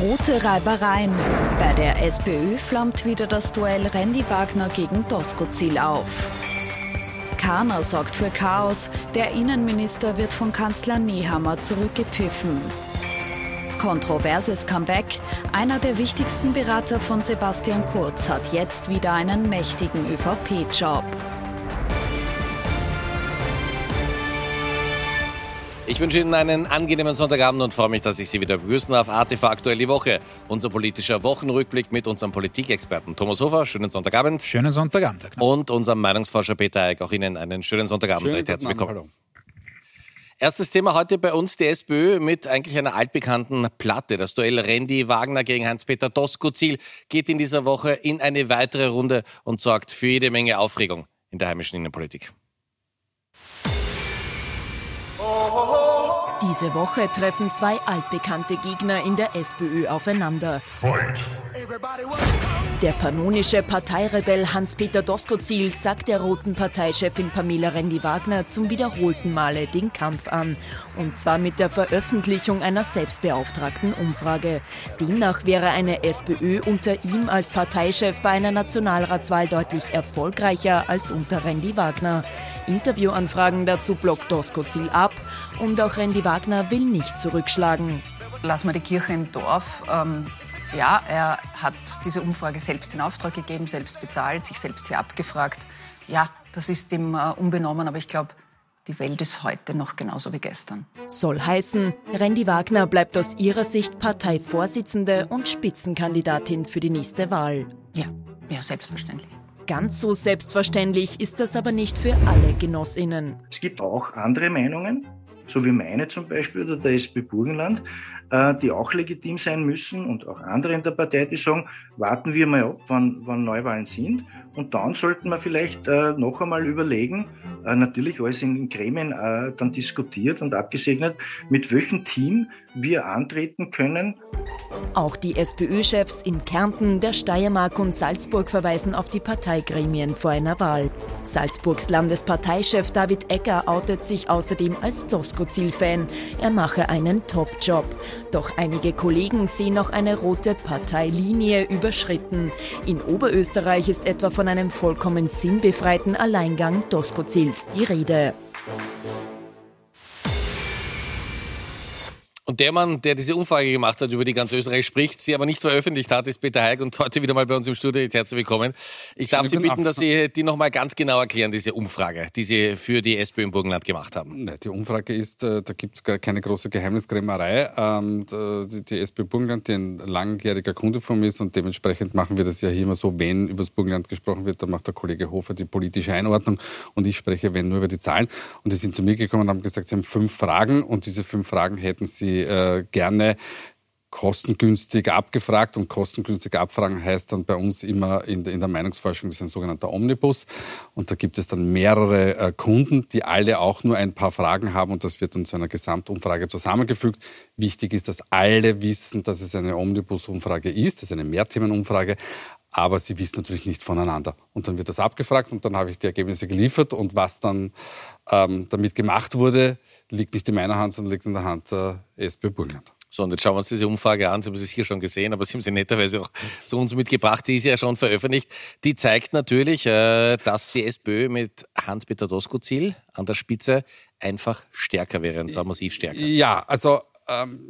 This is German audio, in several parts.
Rote Reibereien. Bei der SPÖ flammt wieder das Duell Randy Wagner gegen Doskozil auf. Kahner sorgt für Chaos. Der Innenminister wird von Kanzler Nehammer zurückgepfiffen. Kontroverses Comeback. Einer der wichtigsten Berater von Sebastian Kurz hat jetzt wieder einen mächtigen ÖVP-Job. Ich wünsche Ihnen einen angenehmen Sonntagabend und freue mich, dass ich Sie wieder begrüßen darf. ATV Aktuell die Woche, unser politischer Wochenrückblick mit unserem Politikexperten Thomas Hofer. Schönen Sonntagabend. Schönen Sonntagabend. Und unserem Meinungsforscher Peter Eick. Auch Ihnen einen schönen Sonntagabend. Schönen Recht herzlich willkommen. Hallo. Erstes Thema heute bei uns die SPÖ mit eigentlich einer altbekannten Platte. Das Duell Randy Wagner gegen Heinz-Peter Doskozil geht in dieser Woche in eine weitere Runde und sorgt für jede Menge Aufregung in der heimischen Innenpolitik. Diese Woche treffen zwei altbekannte Gegner in der SPÖ aufeinander. Der pannonische Parteirebell Hans-Peter Doskozil sagt der roten Parteichefin Pamela Rendi-Wagner zum wiederholten Male den Kampf an. Und zwar mit der Veröffentlichung einer selbstbeauftragten Umfrage. Demnach wäre eine SPÖ unter ihm als Parteichef bei einer Nationalratswahl deutlich erfolgreicher als unter Rendi-Wagner. Interviewanfragen dazu blockt Doskozil ab und auch Rendi Wagner will nicht zurückschlagen. Lassen wir die Kirche im Dorf. Ähm, ja, er hat diese Umfrage selbst in Auftrag gegeben, selbst bezahlt, sich selbst hier abgefragt. Ja, das ist ihm äh, unbenommen, aber ich glaube, die Welt ist heute noch genauso wie gestern. Soll heißen, Randy Wagner bleibt aus ihrer Sicht Parteivorsitzende und Spitzenkandidatin für die nächste Wahl. Ja, ja, selbstverständlich. Ganz so selbstverständlich ist das aber nicht für alle Genossinnen. Es gibt auch andere Meinungen, so wie meine zum Beispiel oder der SP Burgenland, äh, die auch legitim sein müssen und auch andere in der Partei, die sagen, warten wir mal ab, wann, wann Neuwahlen sind und dann sollten wir vielleicht äh, noch einmal überlegen, äh, natürlich alles in Gremien dann diskutiert und abgesegnet, mit welchem Team wir antreten können. Auch die SPÖ-Chefs in Kärnten, der Steiermark und Salzburg verweisen auf die Parteigremien vor einer Wahl. Salzburgs Landesparteichef David Egger outet sich außerdem als Doskozil-Fan. Er mache einen Top-Job. Doch einige Kollegen sehen auch eine rote Parteilinie überschritten. In Oberösterreich ist etwa von einem vollkommen sinnbefreiten Alleingang Doskozils die Rede. Und der Mann, der diese Umfrage gemacht hat, über die ganz Österreich spricht, sie aber nicht veröffentlicht hat, ist Peter Heik und heute wieder mal bei uns im Studio. Herzlich willkommen. Ich darf Sie bitten, dass Sie die nochmal ganz genau erklären, diese Umfrage, die Sie für die SPÖ im Burgenland gemacht haben. Die Umfrage ist, äh, da gibt es keine große Geheimniskrämerei. Ähm, die SPÖ Burgenland, die ein langjähriger Kunde von mir ist und dementsprechend machen wir das ja hier immer so, wenn über das Burgenland gesprochen wird, dann macht der Kollege Hofer die politische Einordnung und ich spreche, wenn, nur über die Zahlen. Und die sind zu mir gekommen und haben gesagt, sie haben fünf Fragen und diese fünf Fragen hätten sie äh, gerne kostengünstig abgefragt. Und kostengünstig abfragen heißt dann bei uns immer in der, in der Meinungsforschung, das ist ein sogenannter Omnibus. Und da gibt es dann mehrere äh, Kunden, die alle auch nur ein paar Fragen haben. Und das wird dann zu einer Gesamtumfrage zusammengefügt. Wichtig ist, dass alle wissen, dass es eine Omnibus-Umfrage ist, das ist eine Mehrthemenumfrage, aber sie wissen natürlich nicht voneinander. Und dann wird das abgefragt. Und dann habe ich die Ergebnisse geliefert. Und was dann ähm, damit gemacht wurde, liegt nicht in meiner Hand, sondern liegt in der Hand der SPÖ Burgenland. So, und jetzt schauen wir uns diese Umfrage an. Sie haben sie sicher schon gesehen, aber Sie haben sie netterweise auch zu uns mitgebracht. Die ist ja schon veröffentlicht. Die zeigt natürlich, äh, dass die SPÖ mit Hans-Peter Doskozil an der Spitze einfach stärker wäre, und zwar massiv stärker. Ja, also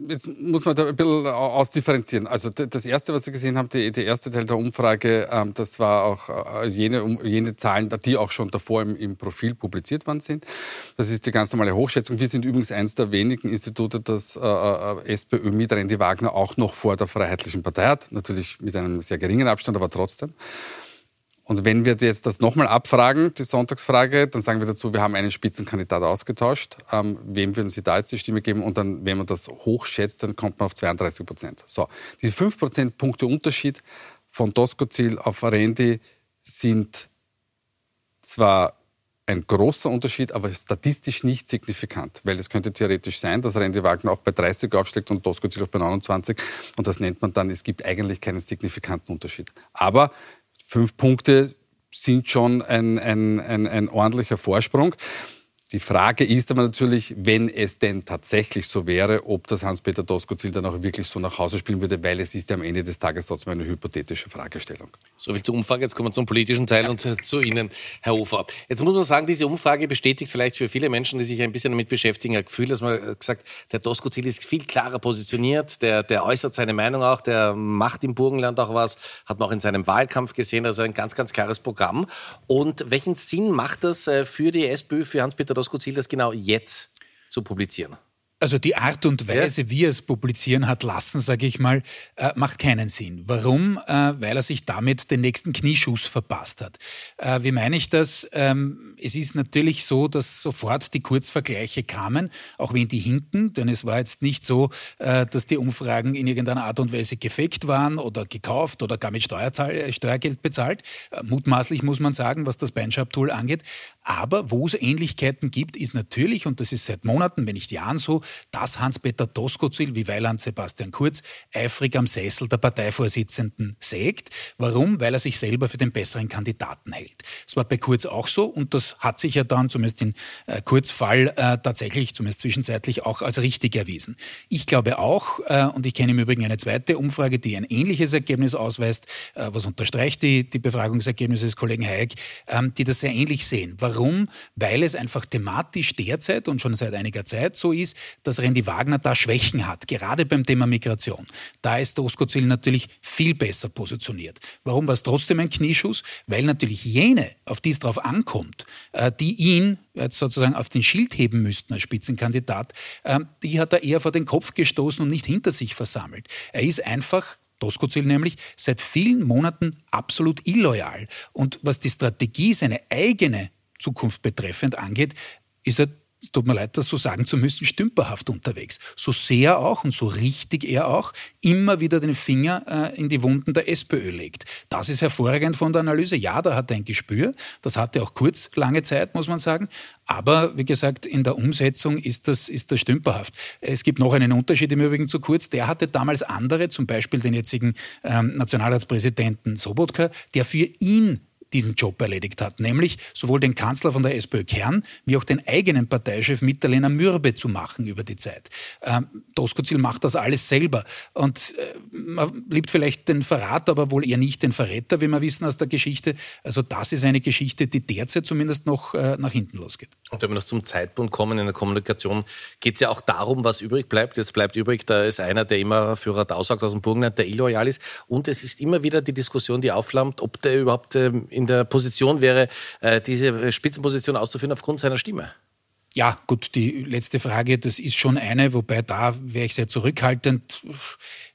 jetzt muss man da ein bisschen ausdifferenzieren. Also das Erste, was Sie gesehen haben, der erste Teil der Umfrage, ähm, das war auch äh, jene, jene Zahlen, die auch schon davor im, im, Profil publiziert worden sind. Das ist die ganz normale Hochschätzung. Wir sind übrigens eines der wenigen Institute, das äh, äh SPÖ mit Randy Wagner auch noch vor der Freiheitlichen Partei hat. Natürlich mit einem sehr geringen Abstand, aber trotzdem. Und wenn wir jetzt das nochmal abfragen, die Sonntagsfrage, dann sagen wir dazu, wir haben einen Spitzenkandidat ausgetauscht. Ähm, wem würden Sie da jetzt die Stimme geben? Und dann, wenn man das hochschätzt, dann kommt man auf 32 Prozent. So, die 5 Prozentpunkte Unterschied von Doskozil auf Arendi sind zwar ein großer Unterschied, aber statistisch nicht signifikant, weil es könnte theoretisch sein, dass Randy Wagner auch bei 30 aufschlägt und Doskozil auch bei 29 und das nennt man dann, es gibt eigentlich keinen signifikanten Unterschied. Aber fünf Punkte sind schon ein, ein, ein, ein ordentlicher Vorsprung. Die Frage ist aber natürlich, wenn es denn tatsächlich so wäre, ob das Hans-Peter Doskozil dann auch wirklich so nach Hause spielen würde, weil es ist ja am Ende des Tages trotzdem eine hypothetische Fragestellung. So viel zur Umfrage. Jetzt kommen wir zum politischen Teil ja. und zu Ihnen, Herr Hofer. Jetzt muss man sagen, diese Umfrage bestätigt vielleicht für viele Menschen, die sich ein bisschen damit beschäftigen, ein Gefühl, dass man gesagt, der Doskozil ist viel klarer positioniert, der, der äußert seine Meinung auch, der macht im Burgenland auch was, hat man auch in seinem Wahlkampf gesehen, also ein ganz, ganz klares Programm. Und welchen Sinn macht das äh, für die SPÖ, für Hans-Peter Doskozil, das genau jetzt zu publizieren? Also die Art und Weise, ja. wie er es publizieren hat lassen, sage ich mal, äh, macht keinen Sinn. Warum? Äh, weil er sich damit den nächsten Knieschuss verpasst hat. Äh, wie meine ich das? Ähm, es ist natürlich so, dass sofort die Kurzvergleiche kamen, auch wenn die hinken, denn es war jetzt nicht so, äh, dass die Umfragen in irgendeiner Art und Weise gefaked waren oder gekauft oder gar mit Steuerzahl Steuergeld bezahlt. Äh, mutmaßlich muss man sagen, was das Beinschab-Tool angeht. Aber wo es Ähnlichkeiten gibt, ist natürlich, und das ist seit Monaten, wenn nicht Jahren so, dass Hans-Peter Doskozil wie Weiland Sebastian Kurz eifrig am Sessel der Parteivorsitzenden sägt. Warum? Weil er sich selber für den besseren Kandidaten hält. Es war bei Kurz auch so und das hat sich ja dann zumindest in äh, Kurzfall äh, tatsächlich, zumindest zwischenzeitlich, auch als richtig erwiesen. Ich glaube auch, äh, und ich kenne im Übrigen eine zweite Umfrage, die ein ähnliches Ergebnis ausweist, äh, was unterstreicht die, die Befragungsergebnisse des Kollegen Hayek, ähm, die das sehr ähnlich sehen. Warum? Weil es einfach thematisch derzeit und schon seit einiger Zeit so ist, dass Randy Wagner da Schwächen hat, gerade beim Thema Migration. Da ist Doskozil natürlich viel besser positioniert. Warum war es trotzdem ein Knieschuss? Weil natürlich jene, auf die es drauf ankommt, äh, die ihn sozusagen auf den Schild heben müssten als Spitzenkandidat, äh, die hat er eher vor den Kopf gestoßen und nicht hinter sich versammelt. Er ist einfach Doskozil nämlich, seit vielen Monaten absolut illoyal. Und was die Strategie, seine eigene Zukunft betreffend angeht, ist er es tut mir leid, das so sagen zu müssen, stümperhaft unterwegs. So sehr auch und so richtig er auch immer wieder den Finger äh, in die Wunden der SPÖ legt. Das ist hervorragend von der Analyse. Ja, da hat er ein Gespür. Das hatte auch kurz lange Zeit, muss man sagen. Aber wie gesagt, in der Umsetzung ist das, ist das stümperhaft. Es gibt noch einen Unterschied im Übrigen zu kurz. Der hatte damals andere, zum Beispiel den jetzigen ähm, Nationalratspräsidenten Sobotka, der für ihn diesen Job erledigt hat, nämlich sowohl den Kanzler von der SPÖ Kern wie auch den eigenen Parteichef Mitterlehner Mürbe zu machen über die Zeit. Ähm, Doskozil macht das alles selber und äh, man liebt vielleicht den Verrat, aber wohl eher nicht den Verräter, wie wir wissen aus der Geschichte. Also das ist eine Geschichte, die derzeit zumindest noch äh, nach hinten losgeht. Und wenn wir noch zum Zeitpunkt kommen in der Kommunikation, geht es ja auch darum, was übrig bleibt. Jetzt bleibt übrig, da ist einer, der immer für Radau sagt aus dem Burgenland, der illoyal ist. Und es ist immer wieder die Diskussion, die aufflammt, ob der überhaupt ähm, in der Position wäre, äh, diese Spitzenposition auszuführen aufgrund seiner Stimme. Ja, gut, die letzte Frage, das ist schon eine, wobei da wäre ich sehr zurückhaltend.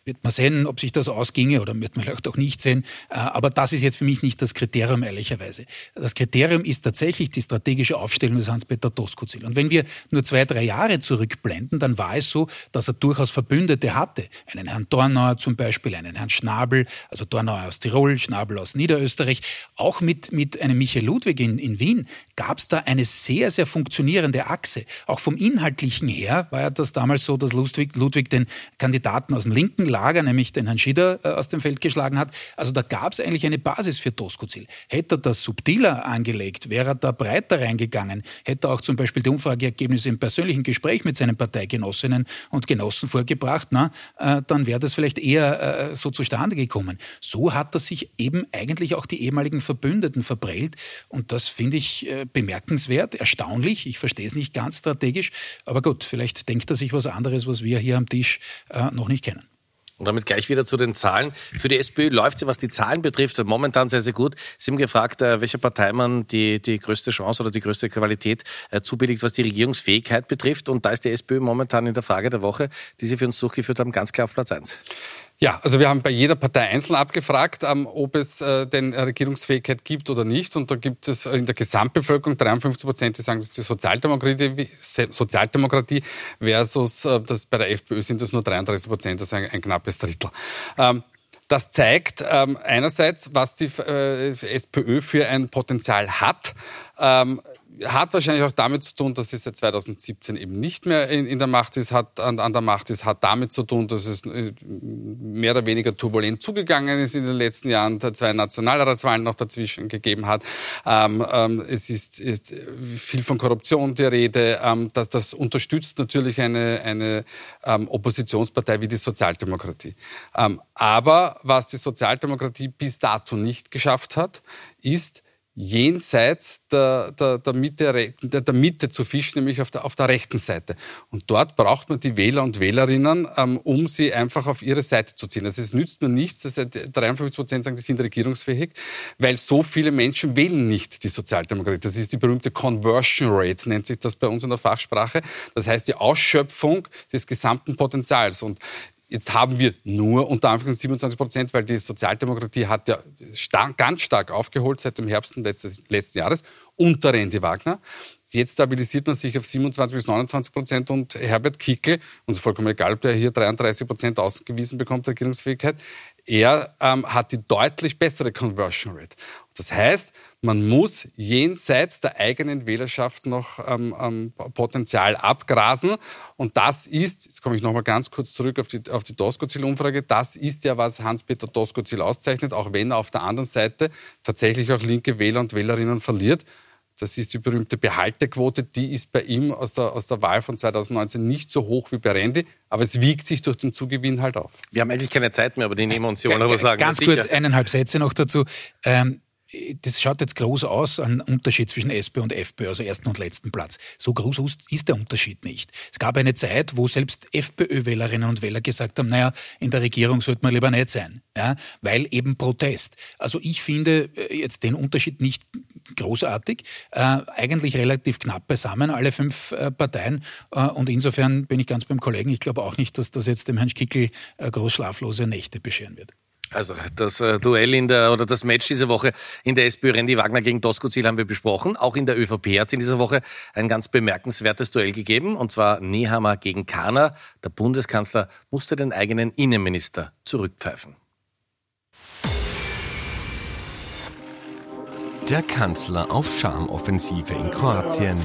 Wird man sehen, ob sich das ausginge oder wird man vielleicht auch nicht sehen. Äh, aber das ist jetzt für mich nicht das Kriterium, ehrlicherweise. Das Kriterium ist tatsächlich die strategische Aufstellung des Hans-Peter Doskozil. Und wenn wir nur zwei, drei Jahre zurückblenden, dann war es so, dass er durchaus Verbündete hatte. Einen Herrn Dornauer zum Beispiel, einen Herrn Schnabel, also Dornauer aus Tirol, Schnabel aus Niederösterreich. Auch mit, mit einem Michael Ludwig in, in Wien gab es da eine sehr, sehr funktionierende Achse. Auch vom Inhaltlichen her war ja das damals so, dass Ludwig, Ludwig den Kandidaten aus dem linken Lager, nämlich den Herrn Schieder, äh, aus dem Feld geschlagen hat. Also da gab es eigentlich eine Basis für Doskozil. Hätte er das subtiler angelegt, wäre er da breiter reingegangen, hätte er auch zum Beispiel die Umfrageergebnisse im persönlichen Gespräch mit seinen Parteigenossinnen und Genossen vorgebracht, na, äh, dann wäre das vielleicht eher äh, so zustande gekommen. So hat er sich eben eigentlich auch die ehemaligen Verbündeten verprellt und das finde ich bemerkenswert, erstaunlich. Ich verstehe es nicht ganz strategisch, aber gut, vielleicht denkt er sich was anderes, was wir hier am Tisch noch nicht kennen. Und damit gleich wieder zu den Zahlen. Für die SPÖ läuft sie, was die Zahlen betrifft, momentan sehr, sehr gut. Sie haben gefragt, äh, welcher Partei man die, die größte Chance oder die größte Qualität äh, zubilligt, was die Regierungsfähigkeit betrifft. Und da ist die SPÖ momentan in der Frage der Woche, die Sie für uns durchgeführt haben, ganz klar auf Platz 1. Ja, also wir haben bei jeder Partei einzeln abgefragt, ähm, ob es äh, denn Regierungsfähigkeit gibt oder nicht. Und da gibt es in der Gesamtbevölkerung 53 Prozent, die sagen, das ist die Sozialdemokratie, Sozialdemokratie versus äh, das bei der FPÖ sind das nur 33 Prozent, ist ein, ein knappes Drittel. Ähm, das zeigt ähm, einerseits, was die äh, SPÖ für ein Potenzial hat. Ähm, hat wahrscheinlich auch damit zu tun, dass sie seit 2017 eben nicht mehr in, in der Macht ist, hat an, an, der Macht ist, hat damit zu tun, dass es äh, mehr oder weniger turbulent zugegangen ist in den letzten Jahren, zwei Nationalratswahlen noch dazwischen gegeben hat. Ähm, ähm, es ist, ist, viel von Korruption die Rede. Ähm, das, das, unterstützt natürlich eine, eine ähm, Oppositionspartei wie die Sozialdemokratie. Ähm, aber was die Sozialdemokratie bis dato nicht geschafft hat, ist, jenseits der, der, der, Mitte, der, Mitte zu fischen, nämlich auf der, auf der rechten Seite. Und dort braucht man die Wähler und Wählerinnen, ähm, um sie einfach auf ihre Seite zu ziehen. Also es nützt mir nichts, dass 53 Prozent sagen, die sind regierungsfähig, weil so viele Menschen wählen nicht die Sozialdemokratie. Das ist die berühmte Conversion Rate, nennt sich das bei uns in der Fachsprache. Das heißt die Ausschöpfung des gesamten Potenzials. Und Jetzt haben wir nur unter Anführungszeichen 27 Prozent, weil die Sozialdemokratie hat ja stark, ganz stark aufgeholt seit dem Herbst letztes, letzten Jahres unter Randy Wagner. Jetzt stabilisiert man sich auf 27 bis 29 Prozent und Herbert Kickel, uns vollkommen egal, ob der hier 33 Prozent ausgewiesen bekommt, Regierungsfähigkeit, er ähm, hat die deutlich bessere Conversion Rate. Das heißt, man muss jenseits der eigenen Wählerschaft noch ähm, ähm, Potenzial abgrasen. Und das ist, jetzt komme ich noch mal ganz kurz zurück auf die, auf die Doskozil-Umfrage, das ist ja, was Hans-Peter Doskozil auszeichnet, auch wenn er auf der anderen Seite tatsächlich auch linke Wähler und Wählerinnen verliert. Das ist die berühmte Behaltequote. Die ist bei ihm aus der, aus der Wahl von 2019 nicht so hoch wie bei Randy, aber es wiegt sich durch den Zugewinn halt auf. Wir haben eigentlich keine Zeit mehr, aber die nehmen uns ja aber sagen. Ganz kurz eineinhalb Sätze noch dazu. Ähm, das schaut jetzt groß aus, ein Unterschied zwischen SP und FPÖ, also ersten und letzten Platz. So groß ist der Unterschied nicht. Es gab eine Zeit, wo selbst FPÖ-Wählerinnen und Wähler gesagt haben, naja, in der Regierung sollte man lieber nicht sein, ja, weil eben Protest. Also ich finde äh, jetzt den Unterschied nicht großartig, äh, eigentlich relativ knapp beisammen, alle fünf äh, Parteien. Äh, und insofern bin ich ganz beim Kollegen. Ich glaube auch nicht, dass das jetzt dem Herrn Kickel äh, groß schlaflose Nächte bescheren wird. Also das äh, Duell in der oder das Match diese Woche in der SPÖ Randy Wagner gegen Tosco Ziel haben wir besprochen. Auch in der ÖVP hat es in dieser Woche ein ganz bemerkenswertes Duell gegeben und zwar Nehammer gegen Kahner. Der Bundeskanzler musste den eigenen Innenminister zurückpfeifen. Der Kanzler auf Schamoffensive in Kroatien.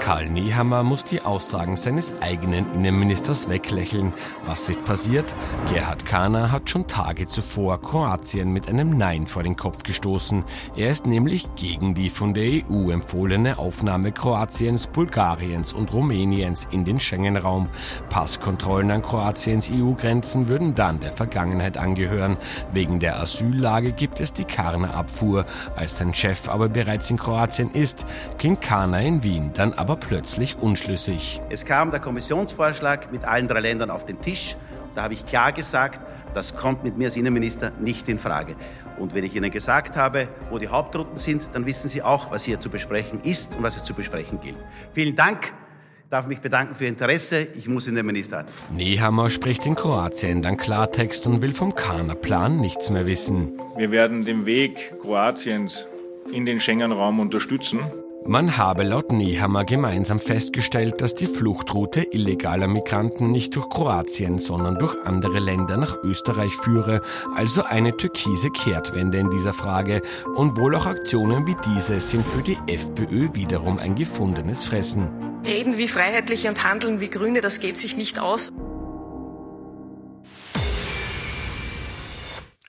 Karl Nehammer muss die Aussagen seines eigenen Innenministers weglächeln. Was ist passiert? Gerhard Kahner hat schon Tage zuvor Kroatien mit einem Nein vor den Kopf gestoßen. Er ist nämlich gegen die von der EU empfohlene Aufnahme Kroatiens, Bulgariens und Rumäniens in den Schengen-Raum. Passkontrollen an Kroatiens EU-Grenzen würden dann der Vergangenheit angehören. Wegen der Asyllage gibt es die Karner-Abfuhr Tour. Als sein Chef aber bereits in Kroatien ist, klingt Kana in Wien dann aber plötzlich unschlüssig. Es kam der Kommissionsvorschlag mit allen drei Ländern auf den Tisch. Da habe ich klar gesagt, das kommt mit mir als Innenminister nicht in Frage. Und wenn ich Ihnen gesagt habe, wo die Hauptrouten sind, dann wissen Sie auch, was hier zu besprechen ist und was es zu besprechen gilt. Vielen Dank darf mich bedanken für Ihr Interesse. Ich muss in den Ministerrat. Nehammer spricht in Kroatien dann Klartext und will vom Kana-Plan nichts mehr wissen. Wir werden den Weg Kroatiens in den Schengen-Raum unterstützen. Man habe laut Nehammer gemeinsam festgestellt, dass die Fluchtroute illegaler Migranten nicht durch Kroatien, sondern durch andere Länder nach Österreich führe, also eine türkise Kehrtwende in dieser Frage. Und wohl auch Aktionen wie diese sind für die FPÖ wiederum ein gefundenes Fressen. Reden wie Freiheitliche und Handeln wie Grüne, das geht sich nicht aus.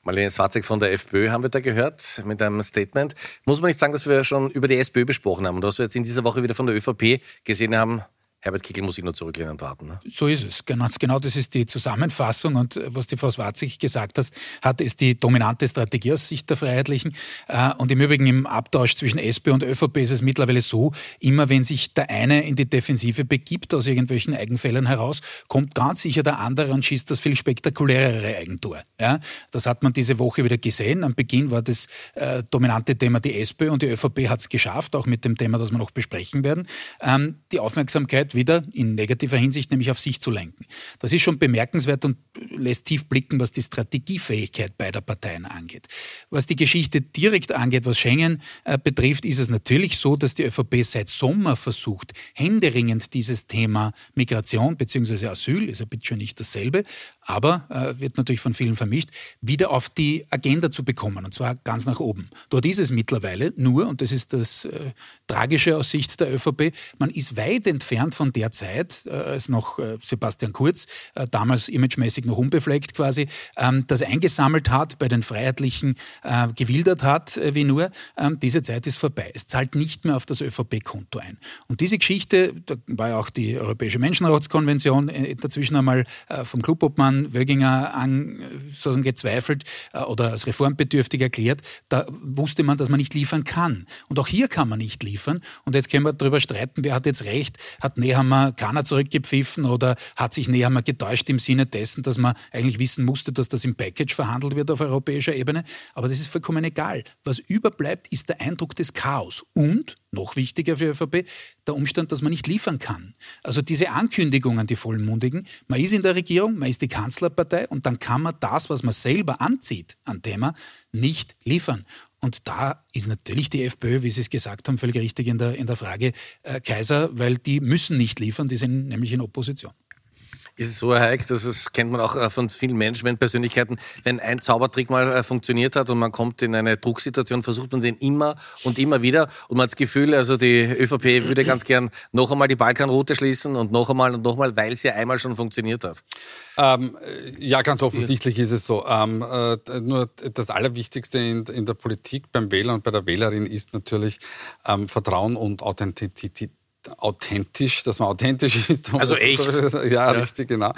Marlene Swarzek von der FPÖ haben wir da gehört mit einem Statement. Muss man nicht sagen, dass wir schon über die SPÖ besprochen haben und dass wir jetzt in dieser Woche wieder von der ÖVP gesehen haben, Herbert Kickel muss sich nur zurücklehnen und warten. Ne? So ist es. Genau, genau das ist die Zusammenfassung. Und was die Frau Swarzig gesagt hat, hat, ist die dominante Strategie aus Sicht der Freiheitlichen. Äh, und im Übrigen im Abtausch zwischen SP und ÖVP ist es mittlerweile so, immer wenn sich der eine in die Defensive begibt, aus irgendwelchen Eigenfällen heraus, kommt ganz sicher der andere und schießt das viel spektakulärere Eigentor. Ja, das hat man diese Woche wieder gesehen. Am Beginn war das äh, dominante Thema die SP und die ÖVP hat es geschafft, auch mit dem Thema, das wir noch besprechen werden, ähm, die Aufmerksamkeit wieder in negativer Hinsicht nämlich auf sich zu lenken. Das ist schon bemerkenswert und lässt tief blicken, was die Strategiefähigkeit beider Parteien angeht. Was die Geschichte direkt angeht, was Schengen äh, betrifft, ist es natürlich so, dass die ÖVP seit Sommer versucht, händeringend dieses Thema Migration bzw. Asyl, ist ja bitte schon nicht dasselbe, aber äh, wird natürlich von vielen vermischt, wieder auf die Agenda zu bekommen, und zwar ganz nach oben. Dort ist es mittlerweile nur, und das ist das äh, Tragische aus Sicht der ÖVP, man ist weit entfernt von der Zeit, äh, als noch äh, Sebastian Kurz, äh, damals imagemäßig noch unbefleckt quasi, ähm, das eingesammelt hat, bei den Freiheitlichen äh, gewildert hat, wie nur. Ähm, diese Zeit ist vorbei. Es zahlt nicht mehr auf das ÖVP-Konto ein. Und diese Geschichte, da war ja auch die Europäische Menschenrechtskonvention dazwischen einmal vom Clubobmann Wöginger an, sozusagen gezweifelt oder als reformbedürftig erklärt. Da wusste man, dass man nicht liefern kann. Und auch hier kann man nicht liefern. Und jetzt können wir darüber streiten, wer hat jetzt recht. Hat Nehammer keiner zurückgepfiffen oder hat sich Nehammer getäuscht im Sinne dessen, dass man eigentlich wissen musste, dass das im Package verhandelt wird auf europäischer Ebene. Aber das ist vollkommen egal. Was überbleibt, ist der Eindruck des Chaos. Und, noch wichtiger für ÖVP, der Umstand, dass man nicht liefern kann. Also diese Ankündigungen, die vollmundigen, man ist in der Regierung, man ist die Kanzlerpartei und dann kann man das, was man selber anzieht an Thema, nicht liefern. Und da ist natürlich die FPÖ, wie Sie es gesagt haben, völlig richtig in der, in der Frage äh, Kaiser, weil die müssen nicht liefern, die sind nämlich in Opposition ist es so, Herr Heik, das kennt man auch äh, von vielen Management-Persönlichkeiten, wenn ein Zaubertrick mal äh, funktioniert hat und man kommt in eine Drucksituation, versucht man den immer und immer wieder und man hat das Gefühl, also die ÖVP würde ganz gern noch einmal die Balkanroute schließen und noch einmal und noch einmal, weil es ja einmal schon funktioniert hat. Ähm, ja, ganz offensichtlich ist es so. Ähm, äh, nur das Allerwichtigste in, in, der Politik beim Wähler und bei der Wählerin ist natürlich ähm, Vertrauen und Authentizität authentisch, dass man authentisch ist. Also echt? Ja, ja, richtig, genau.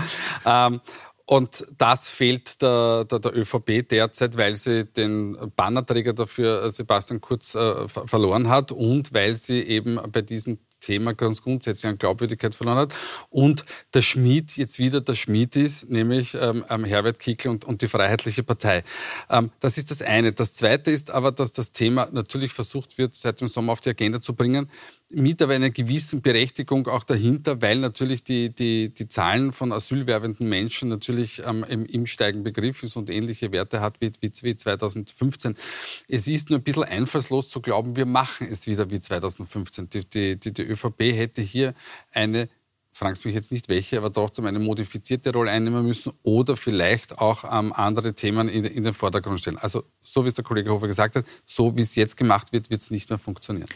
Ähm, und das fehlt der, der, der, ÖVP derzeit, weil sie den Bannerträger dafür äh, Sebastian Kurz äh, verloren hat und weil sie eben bei diesem Thema ganz grundsätzlich an Glaubwürdigkeit verloren hat. Und der Schmied jetzt wieder der Schmied ist, nämlich ähm, ähm, Herbert Kickl und, und die Freiheitliche Partei. Ähm, das ist das eine. Das zweite ist aber, dass das Thema natürlich versucht wird, seit dem Sommer auf die Agenda zu bringen, mit aber einer gewissen Berechtigung auch dahinter, weil natürlich die, die, die Zahlen von asylwerbenden Menschen natürlich ähm, im, im Steigen Begriff ist und ähnliche Werte hat wie, wie 2015. Es ist nur ein bisschen einfallslos zu glauben, wir machen es wieder wie 2015. Die, die, die, die ÖVP hätte hier eine fragst mich jetzt nicht welche, aber trotzdem eine modifizierte Rolle einnehmen müssen oder vielleicht auch ähm, andere Themen in, in, den Vordergrund stellen. Also so wie es der Kollege Hofer gesagt hat, so wie es jetzt gemacht wird, wird es nicht mehr funktionieren.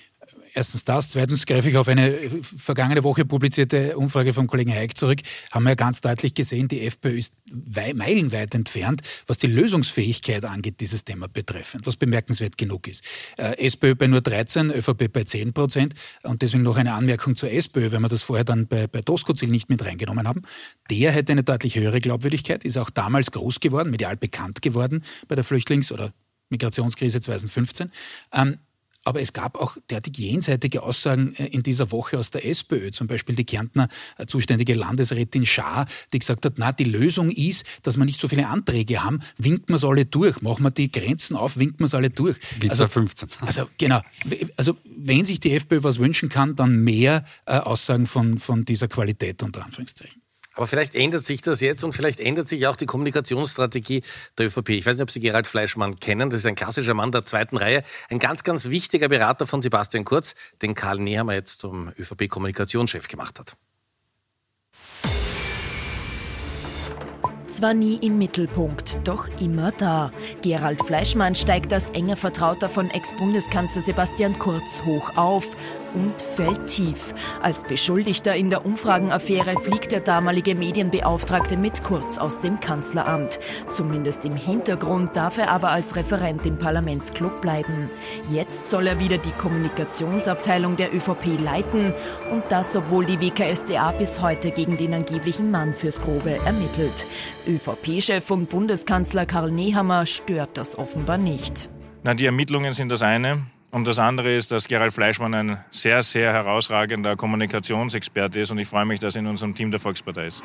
Erstens das. Zweitens greife ich auf eine vergangene Woche publizierte Umfrage vom Kollegen Heik zurück. Haben wir ja ganz deutlich gesehen, die FPÖ ist meilenweit entfernt, was die Lösungsfähigkeit angeht, dieses Thema betreffend, was bemerkenswert genug ist. Äh, SPÖ bei nur 13, ÖVP bei 10 Prozent. Und deswegen noch eine Anmerkung zur SPÖ, wenn wir das vorher dann bei, bei Doskozil nicht mit reingenommen haben. Der hätte eine deutlich höhere Glaubwürdigkeit, ist auch damals groß geworden, medial bekannt geworden bei der Flüchtlings- oder Migrationskrise 2015. Ähm, aber es gab auch derartig jenseitige Aussagen äh, in dieser Woche aus der SPÖ, zum Beispiel die Kärntner äh, zuständige Landesrätin Schaar, die gesagt hat, na, die Lösung ist, dass wir nicht so viele Anträge haben, winkt man es alle durch, machen wir die Grenzen auf, winkt man es alle durch. Wie also, 2015. Also genau, also wenn sich die FPÖ was wünschen kann, dann mehr äh, Aussagen von, von dieser Qualität unter Anführungszeichen. Aber vielleicht ändert sich das jetzt und vielleicht ändert sich auch die Kommunikationsstrategie der ÖVP. Ich weiß nicht, ob Sie Gerald Fleischmann kennen. Das ist ein klassischer Mann der zweiten Reihe. Ein ganz, ganz wichtiger Berater von Sebastian Kurz, den Karl Nehammer jetzt zum ÖVP-Kommunikationschef gemacht hat. Zwar nie im Mittelpunkt, doch immer da. Gerald Fleischmann steigt als enger Vertrauter von Ex-Bundeskanzler Sebastian Kurz hoch auf und fällt tief. Als Beschuldigter in der Umfragenaffäre fliegt der damalige Medienbeauftragte mit Kurz aus dem Kanzleramt. Zumindest im Hintergrund darf er aber als Referent im Parlamentsclub bleiben. Jetzt soll er wieder die Kommunikationsabteilung der ÖVP leiten und das, obwohl die WKSDA bis heute gegen den angeblichen Mann fürs Grobe ermittelt. ÖVP-Chef und Bundeskanzler Karl Nehammer stört das offenbar nicht. Na, die Ermittlungen sind das eine. Und das andere ist, dass Gerald Fleischmann ein sehr, sehr herausragender Kommunikationsexperte ist und ich freue mich, dass er in unserem Team der Volkspartei ist.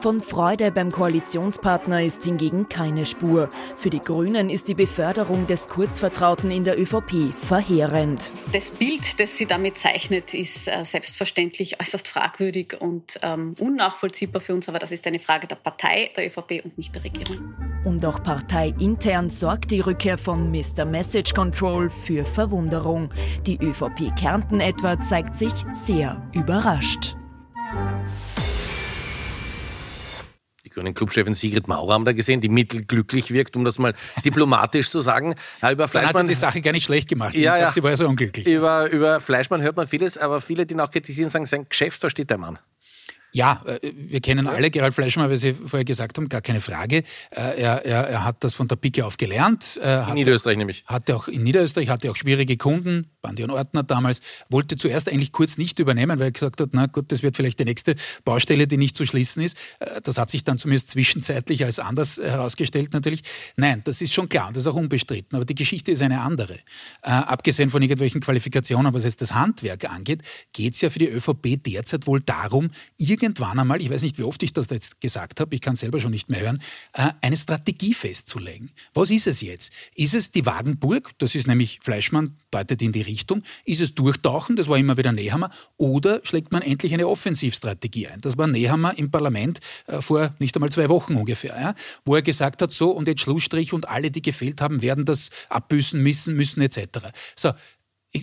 Von Freude beim Koalitionspartner ist hingegen keine Spur. Für die Grünen ist die Beförderung des Kurzvertrauten in der ÖVP verheerend. Das Bild, das sie damit zeichnet, ist äh, selbstverständlich äußerst fragwürdig und ähm, unnachvollziehbar für uns, aber das ist eine Frage der Partei, der ÖVP und nicht der Regierung. Und auch parteiintern sorgt die Rückkehr von Mr. Message Control für Verwunderung. Die ÖVP Kärnten etwa zeigt sich sehr überrascht. grünen Clubchefin Sigrid Maurer haben da gesehen, die mittelglücklich wirkt, um das mal diplomatisch zu sagen. Ja, über Fleischmann, Dann hat sie die Sache gar nicht schlecht gemacht. Ja, ja. sie war ja so unglücklich. Über, über Fleischmann hört man vieles, aber viele, die ihn auch kritisieren, sagen, sein Geschäft versteht der Mann. Ja, äh, wir kennen alle Gerald Fleischmann, wie Sie vorher gesagt haben, gar keine Frage. Äh, er, er, er hat das von der Pike auf gelernt. in Niederösterreich nämlich. Hatte auch in Niederösterreich, hatte auch schwierige Kunden, Bandion Ortner damals, wollte zuerst eigentlich kurz nicht übernehmen, weil er gesagt hat, na gut, das wird vielleicht die nächste Baustelle, die nicht zu schließen ist. Äh, das hat sich dann zumindest zwischenzeitlich als anders herausgestellt natürlich. Nein, das ist schon klar und das ist auch unbestritten. Aber die Geschichte ist eine andere. Äh, abgesehen von irgendwelchen Qualifikationen, was jetzt das Handwerk angeht, geht es ja für die ÖVP derzeit wohl darum, irgendwann einmal, ich weiß nicht, wie oft ich das jetzt gesagt habe, ich kann selber schon nicht mehr hören, äh, eine Strategie festzulegen. Was ist es jetzt? Ist es die Wagenburg, das ist nämlich Fleischmann, deutet in die Richtung, ist es Durchtauchen, das war immer wieder Nehammer, oder schlägt man endlich eine Offensivstrategie ein? Das war Nehammer im Parlament äh, vor nicht einmal zwei Wochen ungefähr, ja, wo er gesagt hat, so und jetzt Schlussstrich und alle, die gefehlt haben, werden das abbüßen müssen, müssen etc. So,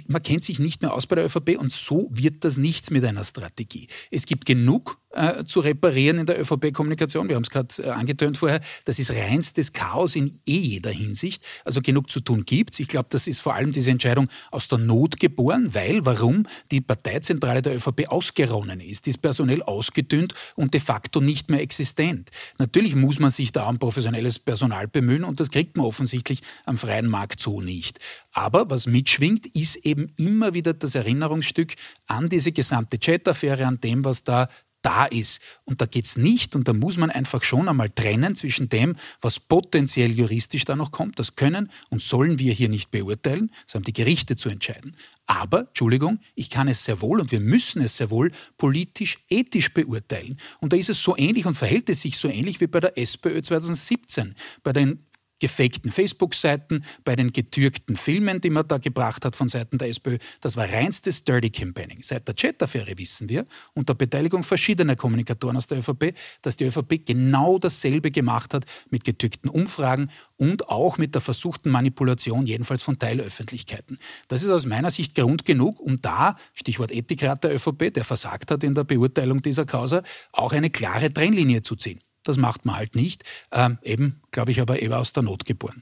man kennt sich nicht mehr aus bei der ÖVP und so wird das nichts mit einer Strategie. Es gibt genug äh, zu reparieren in der ÖVP-Kommunikation. Wir haben es gerade äh, angetönt vorher. Das ist reinstes Chaos in eh jeder Hinsicht. Also genug zu tun gibt's. Ich glaube, das ist vor allem diese Entscheidung aus der Not geboren, weil, warum? Die Parteizentrale der ÖVP ausgeronnen ist. Die ist personell ausgedünnt und de facto nicht mehr existent. Natürlich muss man sich da um professionelles Personal bemühen und das kriegt man offensichtlich am freien Markt so nicht. Aber was mitschwingt, ist eben immer wieder das Erinnerungsstück an diese gesamte Chat-Affäre, an dem, was da da ist. Und da geht es nicht, und da muss man einfach schon einmal trennen zwischen dem, was potenziell juristisch da noch kommt. Das können und sollen wir hier nicht beurteilen, das haben die Gerichte zu entscheiden. Aber, Entschuldigung, ich kann es sehr wohl und wir müssen es sehr wohl politisch, ethisch beurteilen. Und da ist es so ähnlich und verhält es sich so ähnlich wie bei der SPÖ 2017, bei den gefakten Facebook-Seiten, bei den getürkten Filmen, die man da gebracht hat von Seiten der SPÖ. Das war reinstes Dirty Campaigning. Seit der Chat-Affäre wissen wir, unter Beteiligung verschiedener Kommunikatoren aus der ÖVP, dass die ÖVP genau dasselbe gemacht hat mit getürkten Umfragen und auch mit der versuchten Manipulation, jedenfalls von Teilöffentlichkeiten. Das ist aus meiner Sicht Grund genug, um da, Stichwort Ethikrat der ÖVP, der versagt hat in der Beurteilung dieser Causa, auch eine klare Trennlinie zu ziehen. Das macht man halt nicht. Ähm, eben, glaube ich, aber eher aus der Not geboren.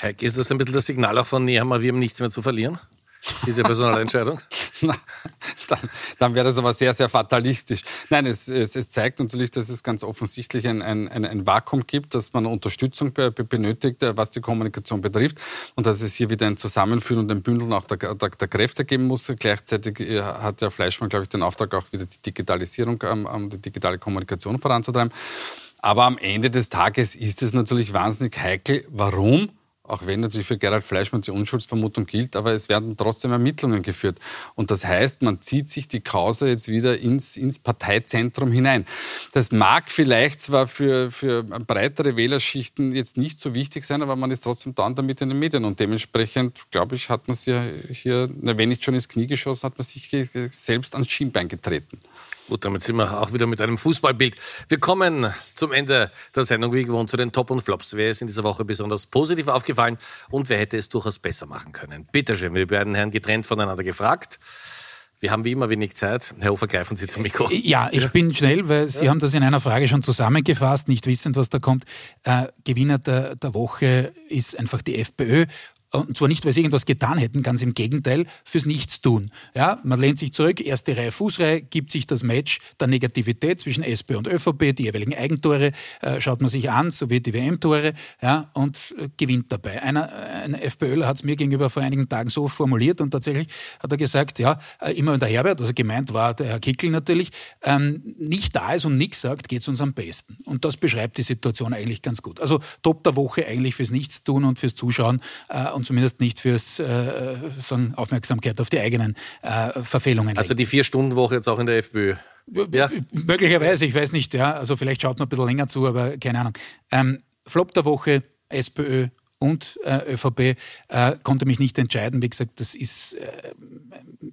Heike, ist das ein bisschen das Signal auch von Nehammer, wir haben nichts mehr zu verlieren? Diese Personalentscheidung? Na, dann, dann wäre das aber sehr, sehr fatalistisch. Nein, es, es, es zeigt natürlich, dass es ganz offensichtlich ein, ein, ein, Vakuum gibt, dass man Unterstützung benötigt, äh, was die Kommunikation betrifft und dass es hier wieder ein Zusammenführen und ein Bündeln auch der, der, der Kräfte geben muss. Gleichzeitig äh, hat der Fleischmann, glaube ich, den Auftrag, auch wieder die Digitalisierung, ähm, die digitale Kommunikation voranzutreiben. Aber am Ende des Tages ist es natürlich wahnsinnig heikel. Warum? Auch wenn natürlich für Gerald Fleischmann die Unschuldsvermutung gilt, aber es werden trotzdem Ermittlungen geführt. Und das heißt, man zieht sich die Causa jetzt wieder ins, ins Parteizentrum hinein. Das mag vielleicht zwar für, für breitere Wählerschichten jetzt nicht so wichtig sein, aber man ist trotzdem dann damit in den Medien. Und dementsprechend, glaube ich, hat man sich hier, wenn nicht schon ins Knie geschossen, hat man sich selbst ans Schienbein getreten. Gut, damit sind wir auch wieder mit einem Fußballbild. Wir kommen zum Ende der Sendung, wie gewohnt, zu den Top und Flops. Wer ist in dieser Woche besonders positiv aufgefallen und wer hätte es durchaus besser machen können? Bitte schön, wir werden Herrn getrennt voneinander gefragt. Wir haben wie immer wenig Zeit. Herr Hofer, greifen Sie zum Mikro. Ja, ich bin schnell, weil Sie ja. haben das in einer Frage schon zusammengefasst, nicht wissend, was da kommt. Äh, Gewinner der, der Woche ist einfach die FPÖ. Und zwar nicht, weil sie irgendwas getan hätten, ganz im Gegenteil, fürs Nichtstun. Ja, man lehnt sich zurück, erste Reihe, Fußreihe, gibt sich das Match der Negativität zwischen SP und ÖVP, die jeweiligen Eigentore äh, schaut man sich an, sowie die WM-Tore, ja, und äh, gewinnt dabei. Einer, ein FPÖler hat es mir gegenüber vor einigen Tagen so formuliert und tatsächlich hat er gesagt, ja, äh, immer wenn der Herbert, also gemeint war der Herr Kickel natürlich, ähm, nicht da ist und nichts sagt, geht es uns am besten. Und das beschreibt die Situation eigentlich ganz gut. Also Top der Woche eigentlich fürs Nichtstun und fürs Zuschauen äh, und zumindest nicht fürs äh, sagen, Aufmerksamkeit auf die eigenen äh, Verfehlungen. Also die Vier-Stunden-Woche jetzt auch in der FPÖ. Ja. Möglicherweise, ich weiß nicht, ja. Also vielleicht schaut man ein bisschen länger zu, aber keine Ahnung. Ähm, Flop der Woche, SPÖ und äh, ÖVP, äh, konnte mich nicht entscheiden. Wie gesagt, das ist äh,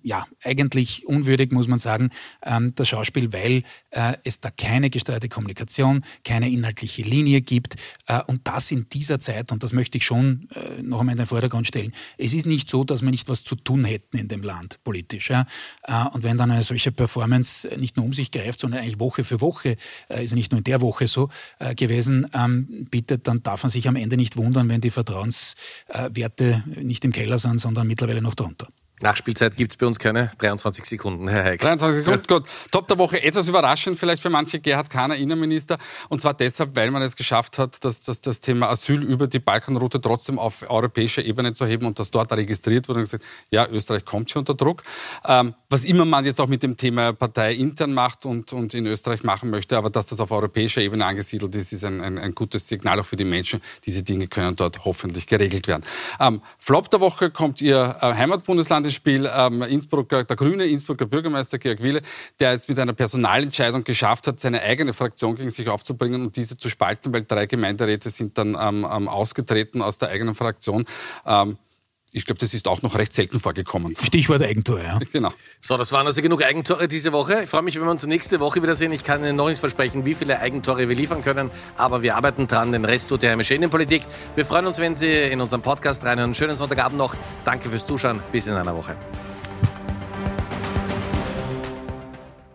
ja eigentlich unwürdig, muss man sagen, ähm, das Schauspiel, weil äh, es da keine gesteuerte Kommunikation, keine inhaltliche Linie gibt äh, und das in dieser Zeit, und das möchte ich schon äh, noch einmal in den Vordergrund stellen, es ist nicht so, dass wir nicht was zu tun hätten in dem Land politisch. Ja? Äh, und wenn dann eine solche Performance nicht nur um sich greift, sondern eigentlich Woche für Woche, äh, ist ja nicht nur in der Woche so äh, gewesen, ähm, bietet, dann darf man sich am Ende nicht wundern, wenn die Vertrauenswerte nicht im Keller sind, sondern mittlerweile noch drunter. Nachspielzeit gibt es bei uns keine 23 Sekunden, Herr Heik. 23 Sekunden, gut. Top der Woche. Etwas überraschend vielleicht für manche Gerhard Kahner, Innenminister. Und zwar deshalb, weil man es geschafft hat, dass, dass das Thema Asyl über die Balkanroute trotzdem auf europäischer Ebene zu heben und dass dort registriert wurde und gesagt, ja, Österreich kommt hier unter Druck. Ähm, was immer man jetzt auch mit dem Thema Partei intern macht und, und in Österreich machen möchte, aber dass das auf europäischer Ebene angesiedelt ist, ist ein, ein, ein gutes Signal auch für die Menschen. Diese Dinge können dort hoffentlich geregelt werden. Ähm, Flop der Woche kommt Ihr äh, Heimatbundesland ins Spiel. Ähm, Innsbrucker, der grüne Innsbrucker Bürgermeister Georg Wille, der es mit einer Personalentscheidung geschafft hat, seine eigene Fraktion gegen sich aufzubringen und diese zu spalten, weil drei Gemeinderäte sind dann ähm, ähm ausgetreten aus der eigenen Fraktion. Ähm, ich glaube, das ist auch noch recht selten vorgekommen. Stichwort Eigentor, ja. Genau. So, das waren also genug Eigentore diese Woche. Ich freue mich, wenn wir uns nächste Woche wiedersehen. Ich kann Ihnen noch nicht versprechen, wie viele Eigentore wir liefern können, aber wir arbeiten dran. Den Rest tut der heimische Innenpolitik. Wir freuen uns, wenn Sie in unseren Podcast reinhören. Schönen Sonntagabend noch. Danke fürs Zuschauen. Bis in einer Woche.